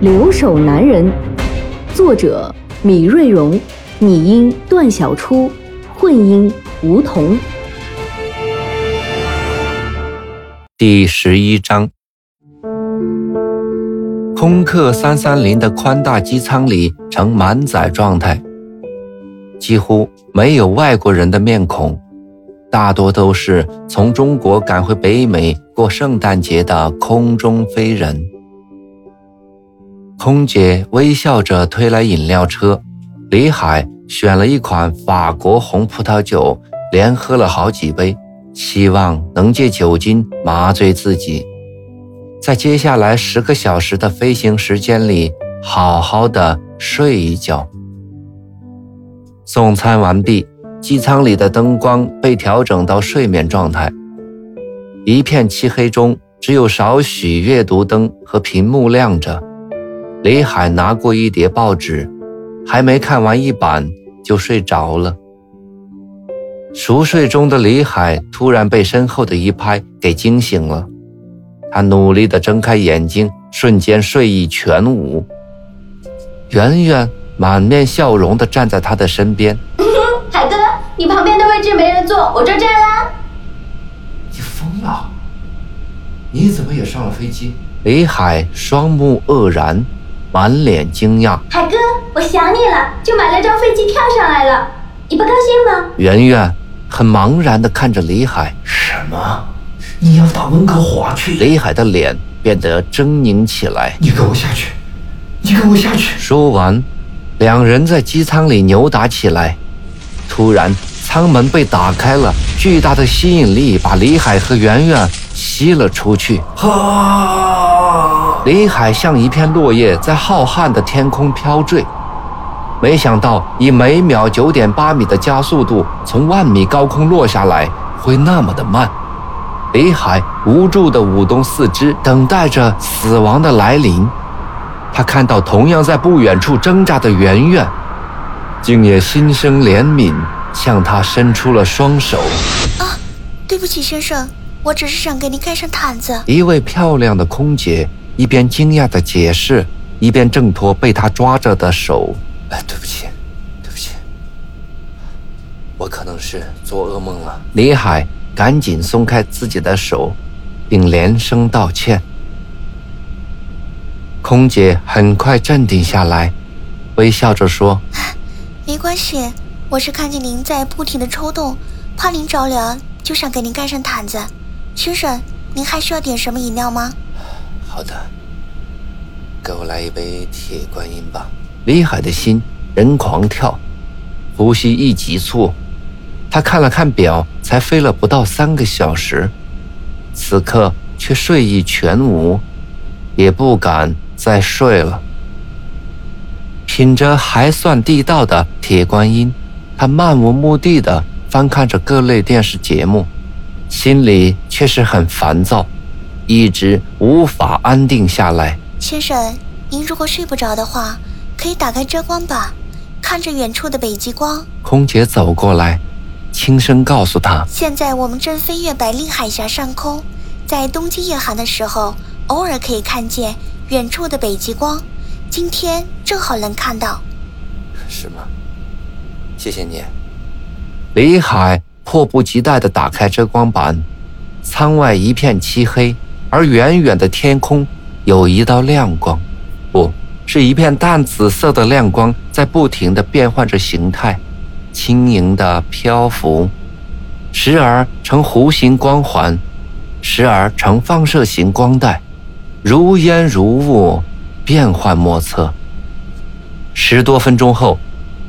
留守男人》，作者米瑞荣，拟音段小初，混音吴桐。第十一章，空客三三零的宽大机舱里呈满载状态，几乎没有外国人的面孔。大多都是从中国赶回北美过圣诞节的空中飞人。空姐微笑着推来饮料车，李海选了一款法国红葡萄酒，连喝了好几杯，希望能借酒精麻醉自己，在接下来十个小时的飞行时间里好好的睡一觉。送餐完毕。机舱里的灯光被调整到睡眠状态，一片漆黑中，只有少许阅读灯和屏幕亮着。李海拿过一叠报纸，还没看完一版就睡着了。熟睡中的李海突然被身后的一拍给惊醒了，他努力地睁开眼睛，瞬间睡意全无。圆圆满面笑容地站在他的身边。海哥你旁边的位置没人坐，我坐这啦。你疯了？你怎么也上了飞机？李海双目愕然，满脸惊讶。海哥，我想你了，就买了张飞机票上来了。你不高兴吗？圆圆很茫然地看着李海。什么？你要到门口划去？李海的脸变得狰狞起来。你给我下去！你给我下去！说完，两人在机舱里扭打起来。突然。舱门被打开了，巨大的吸引力把李海和圆圆吸了出去。李海像一片落叶，在浩瀚的天空飘坠。没想到以每秒九点八米的加速度从万米高空落下来，会那么的慢。李海无助地舞动四肢，等待着死亡的来临。他看到同样在不远处挣扎的圆圆，竟也心生怜悯。向他伸出了双手。啊，对不起，先生，我只是想给您盖上毯子。一位漂亮的空姐一边惊讶地解释，一边挣脱被他抓着的手。哎，对不起，对不起，我可能是做噩梦了。李海赶紧松开自己的手，并连声道歉。空姐很快镇定下来，微笑着说：“没关系。”我是看见您在不停的抽动，怕您着凉，就想给您盖上毯子。先生，您还需要点什么饮料吗？好的，给我来一杯铁观音吧。李海的心人狂跳，呼吸一急促。他看了看表，才飞了不到三个小时，此刻却睡意全无，也不敢再睡了。品着还算地道的铁观音。他漫无目的地翻看着各类电视节目，心里却是很烦躁，一直无法安定下来。先生，您如果睡不着的话，可以打开遮光板，看着远处的北极光。空姐走过来，轻声告诉他：“现在我们正飞越白令海峡上空，在冬季夜寒的时候，偶尔可以看见远处的北极光。今天正好能看到。”是吗？谢谢你，李海迫不及待地打开遮光板，舱外一片漆黑，而远远的天空有一道亮光，不是一片淡紫色的亮光，在不停地变换着形态，轻盈地漂浮，时而呈弧形光环，时而呈放射型光带，如烟如雾，变幻莫测。十多分钟后。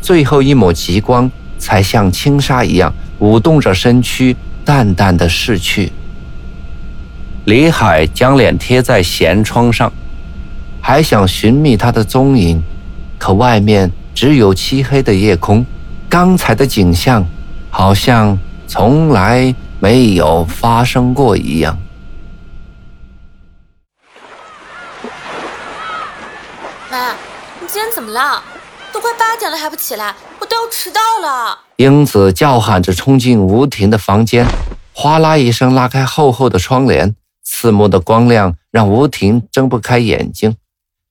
最后一抹极光才像轻纱一样舞动着身躯，淡淡的逝去。李海将脸贴在舷窗上，还想寻觅他的踪影，可外面只有漆黑的夜空，刚才的景象好像从来没有发生过一样。妈，你今天怎么了？都快八点了还不起来，我都要迟到了。英子叫喊着冲进吴婷的房间，哗啦一声拉开厚厚的窗帘，刺目的光亮让吴婷睁不开眼睛，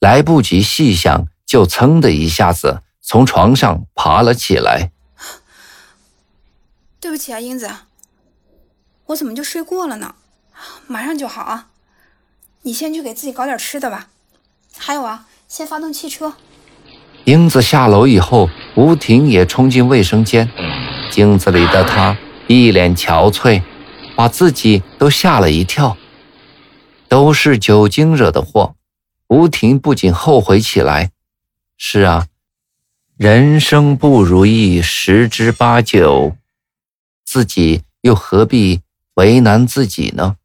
来不及细想，就噌的一下子从床上爬了起来。对不起啊，英子，我怎么就睡过了呢？马上就好啊，你先去给自己搞点吃的吧。还有啊，先发动汽车。英子下楼以后，吴婷也冲进卫生间。镜子里的她一脸憔悴，把自己都吓了一跳。都是酒精惹的祸。吴婷不仅后悔起来。是啊，人生不如意十之八九，自己又何必为难自己呢？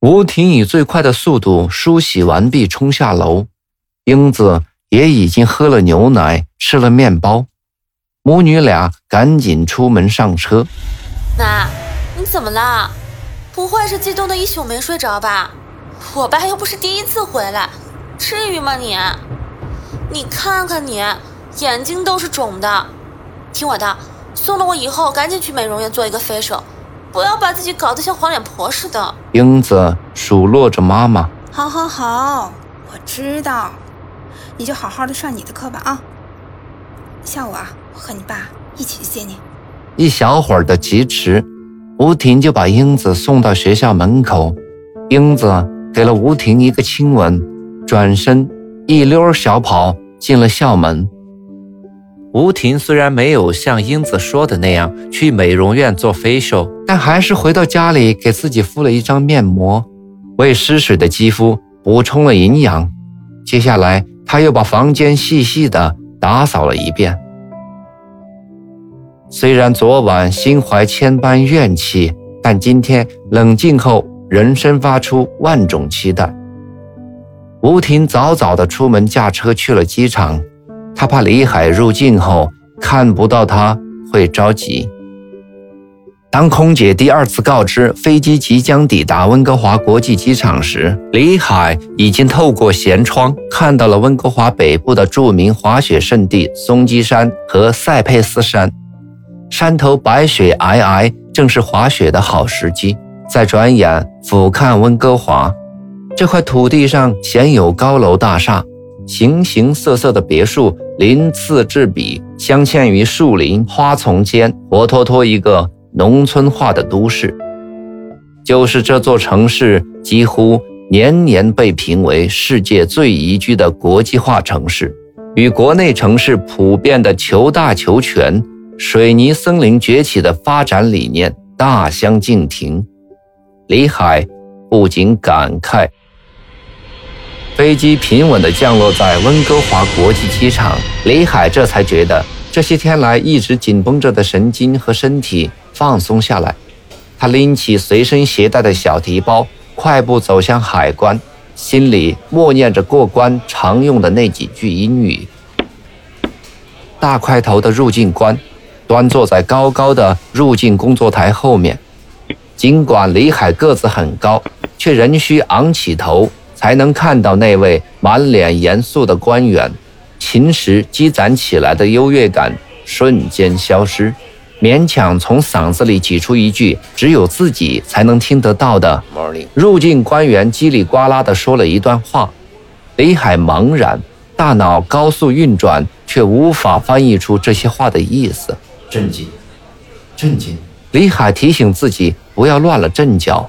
吴婷以最快的速度梳洗完毕，冲下楼。英子也已经喝了牛奶，吃了面包，母女俩赶紧出门上车。妈，你怎么了？不会是激动的一宿没睡着吧？我爸又不是第一次回来，至于吗你？你看看你，眼睛都是肿的。听我的，送了我以后赶紧去美容院做一个 facial，不要把自己搞得像黄脸婆似的。英子数落着妈妈。好，好，好，我知道。你就好好的上你的课吧啊！下午啊，我和你爸一起去接你。一小会儿的疾驰，吴婷就把英子送到学校门口。英子给了吴婷一个亲吻，转身一溜小跑进了校门。吴婷虽然没有像英子说的那样去美容院做 facial，但还是回到家里给自己敷了一张面膜，为失水的肌肤补充了营养。接下来。他又把房间细细的打扫了一遍。虽然昨晚心怀千般怨气，但今天冷静后，人生发出万种期待。吴婷早早的出门驾车去了机场，她怕李海入境后看不到他会着急。当空姐第二次告知飞机即将抵达温哥华国际机场时，李海已经透过舷窗看到了温哥华北部的著名滑雪胜地松鸡山和塞佩斯山。山头白雪皑皑，正是滑雪的好时机。再转眼俯瞰温哥华，这块土地上鲜有高楼大厦，形形色色的别墅鳞次栉比，镶嵌于树林花丛间，活脱脱一个。农村化的都市，就是这座城市几乎年年被评为世界最宜居的国际化城市，与国内城市普遍的求大求全、水泥森林崛起的发展理念大相径庭。李海不禁感慨：飞机平稳地降落在温哥华国际机场，李海这才觉得这些天来一直紧绷着的神经和身体。放松下来，他拎起随身携带的小提包，快步走向海关，心里默念着过关常用的那几句英语。大块头的入境官端坐在高高的入境工作台后面，尽管李海个子很高，却仍需昂起头才能看到那位满脸严肃的官员。秦时积攒起来的优越感瞬间消失。勉强从嗓子里挤出一句只有自己才能听得到的 “morning”。入境官员叽里呱啦地说了一段话，李海茫然，大脑高速运转，却无法翻译出这些话的意思。震惊，震惊！李海提醒自己不要乱了阵脚。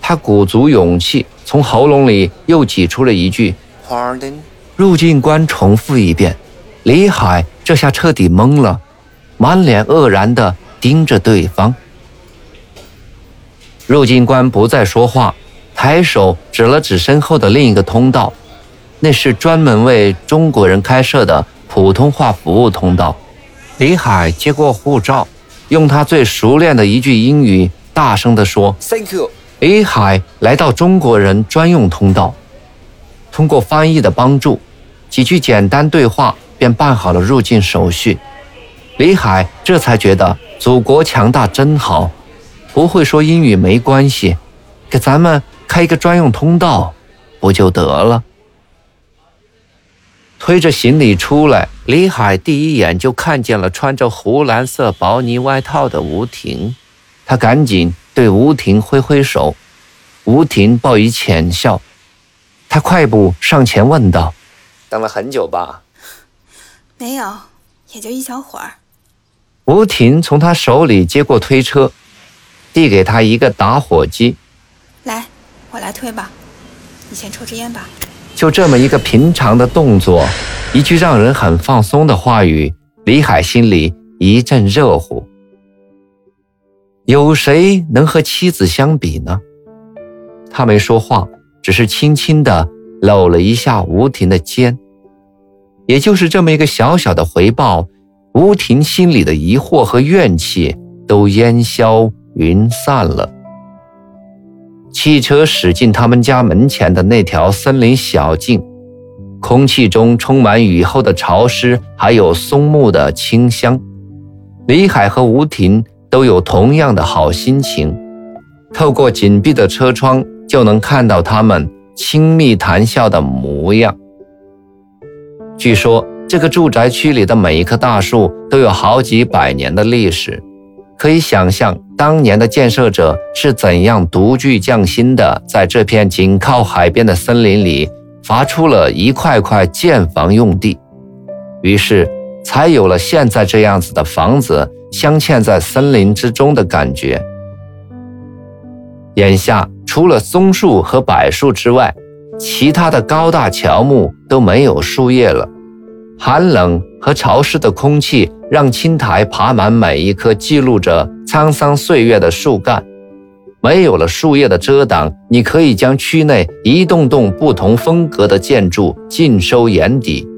他鼓足勇气，从喉咙里又挤出了一句 “pardon”。入境官重复一遍，李海这下彻底懵了。满脸愕然地盯着对方，入境官不再说话，抬手指了指身后的另一个通道，那是专门为中国人开设的普通话服务通道。李海接过护照，用他最熟练的一句英语大声地说：“Thank you。”李海来到中国人专用通道，通过翻译的帮助，几句简单对话便办好了入境手续。李海这才觉得祖国强大真好，不会说英语没关系，给咱们开一个专用通道，不就得了？推着行李出来，李海第一眼就看见了穿着湖蓝色薄呢外套的吴婷，他赶紧对吴婷挥挥手，吴婷报以浅笑。他快步上前问道：“等了很久吧？”“没有，也就一小会儿。”吴婷从他手里接过推车，递给他一个打火机：“来，我来推吧，你先抽支烟吧。”就这么一个平常的动作，一句让人很放松的话语，李海心里一阵热乎。有谁能和妻子相比呢？他没说话。只是轻轻地搂了一下吴婷的肩，也就是这么一个小小的回报，吴婷心里的疑惑和怨气都烟消云散了。汽车驶进他们家门前的那条森林小径，空气中充满雨后的潮湿，还有松木的清香。李海和吴婷都有同样的好心情，透过紧闭的车窗。就能看到他们亲密谈笑的模样。据说这个住宅区里的每一棵大树都有好几百年的历史，可以想象当年的建设者是怎样独具匠心的，在这片紧靠海边的森林里伐出了一块块建房用地，于是才有了现在这样子的房子镶嵌在森林之中的感觉。眼下。除了松树和柏树之外，其他的高大乔木都没有树叶了。寒冷和潮湿的空气让青苔爬满每一棵记录着沧桑岁月的树干。没有了树叶的遮挡，你可以将区内一栋栋不同风格的建筑尽收眼底。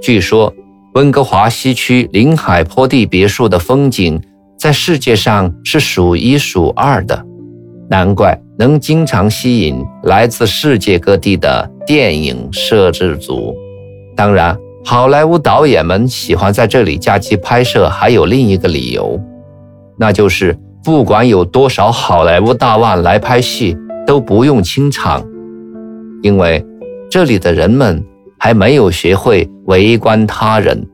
据说，温哥华西区临海坡地别墅的风景在世界上是数一数二的。难怪能经常吸引来自世界各地的电影摄制组。当然，好莱坞导演们喜欢在这里假期拍摄，还有另一个理由，那就是不管有多少好莱坞大腕来拍戏，都不用清场，因为这里的人们还没有学会围观他人。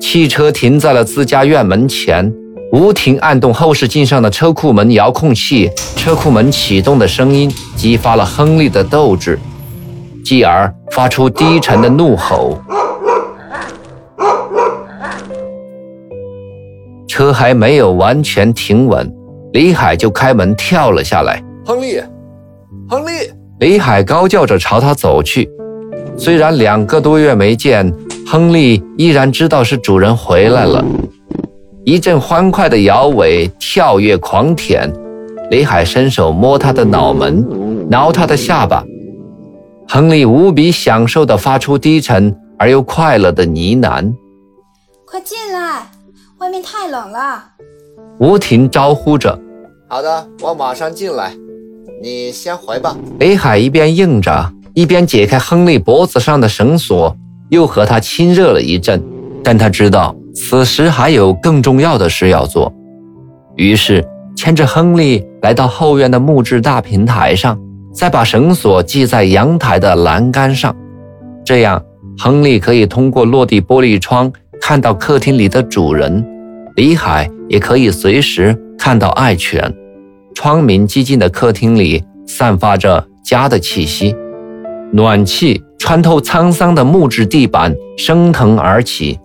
汽车停在了自家院门前。吴婷按动后视镜上的车库门遥控器，车库门启动的声音激发了亨利的斗志，继而发出低沉的怒吼。车还没有完全停稳，李海就开门跳了下来。亨利，亨利！李海高叫着朝他走去。虽然两个多月没见，亨利依然知道是主人回来了。一阵欢快的摇尾，跳跃狂舔。李海伸手摸他的脑门，挠他的下巴。亨利无比享受地发出低沉而又快乐的呢喃：“快进来，外面太冷了。”吴婷招呼着：“好的，我马上进来。你先回吧。”北海一边应着，一边解开亨利脖子上的绳索，又和他亲热了一阵。但他知道。此时还有更重要的事要做，于是牵着亨利来到后院的木质大平台上，再把绳索系在阳台的栏杆上，这样亨利可以通过落地玻璃窗看到客厅里的主人，李海也可以随时看到爱犬。窗明几净的客厅里散发着家的气息，暖气穿透沧桑的木质地板升腾而起。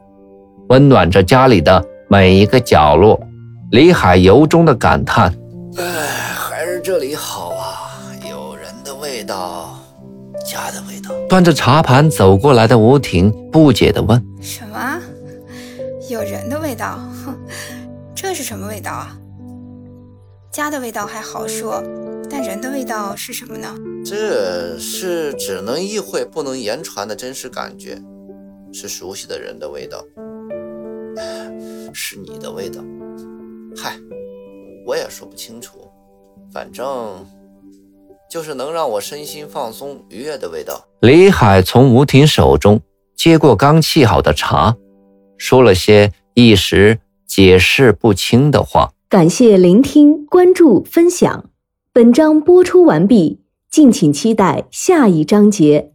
温暖着家里的每一个角落，李海由衷的感叹：“哎，还是这里好啊，味道，家的味道。”端着茶盘走过来的吴婷不解地问：“什么？有人的味道？哼，这是什么味道啊？家的味道还好说，但人的味道是什么呢？这是只能意会不能言传的真实感觉，是熟悉的人的味道。”是你的味道，嗨，我也说不清楚，反正就是能让我身心放松、愉悦的味道。李海从吴婷手中接过刚沏好的茶，说了些一时解释不清的话。感谢聆听、关注、分享。本章播出完毕，敬请期待下一章节。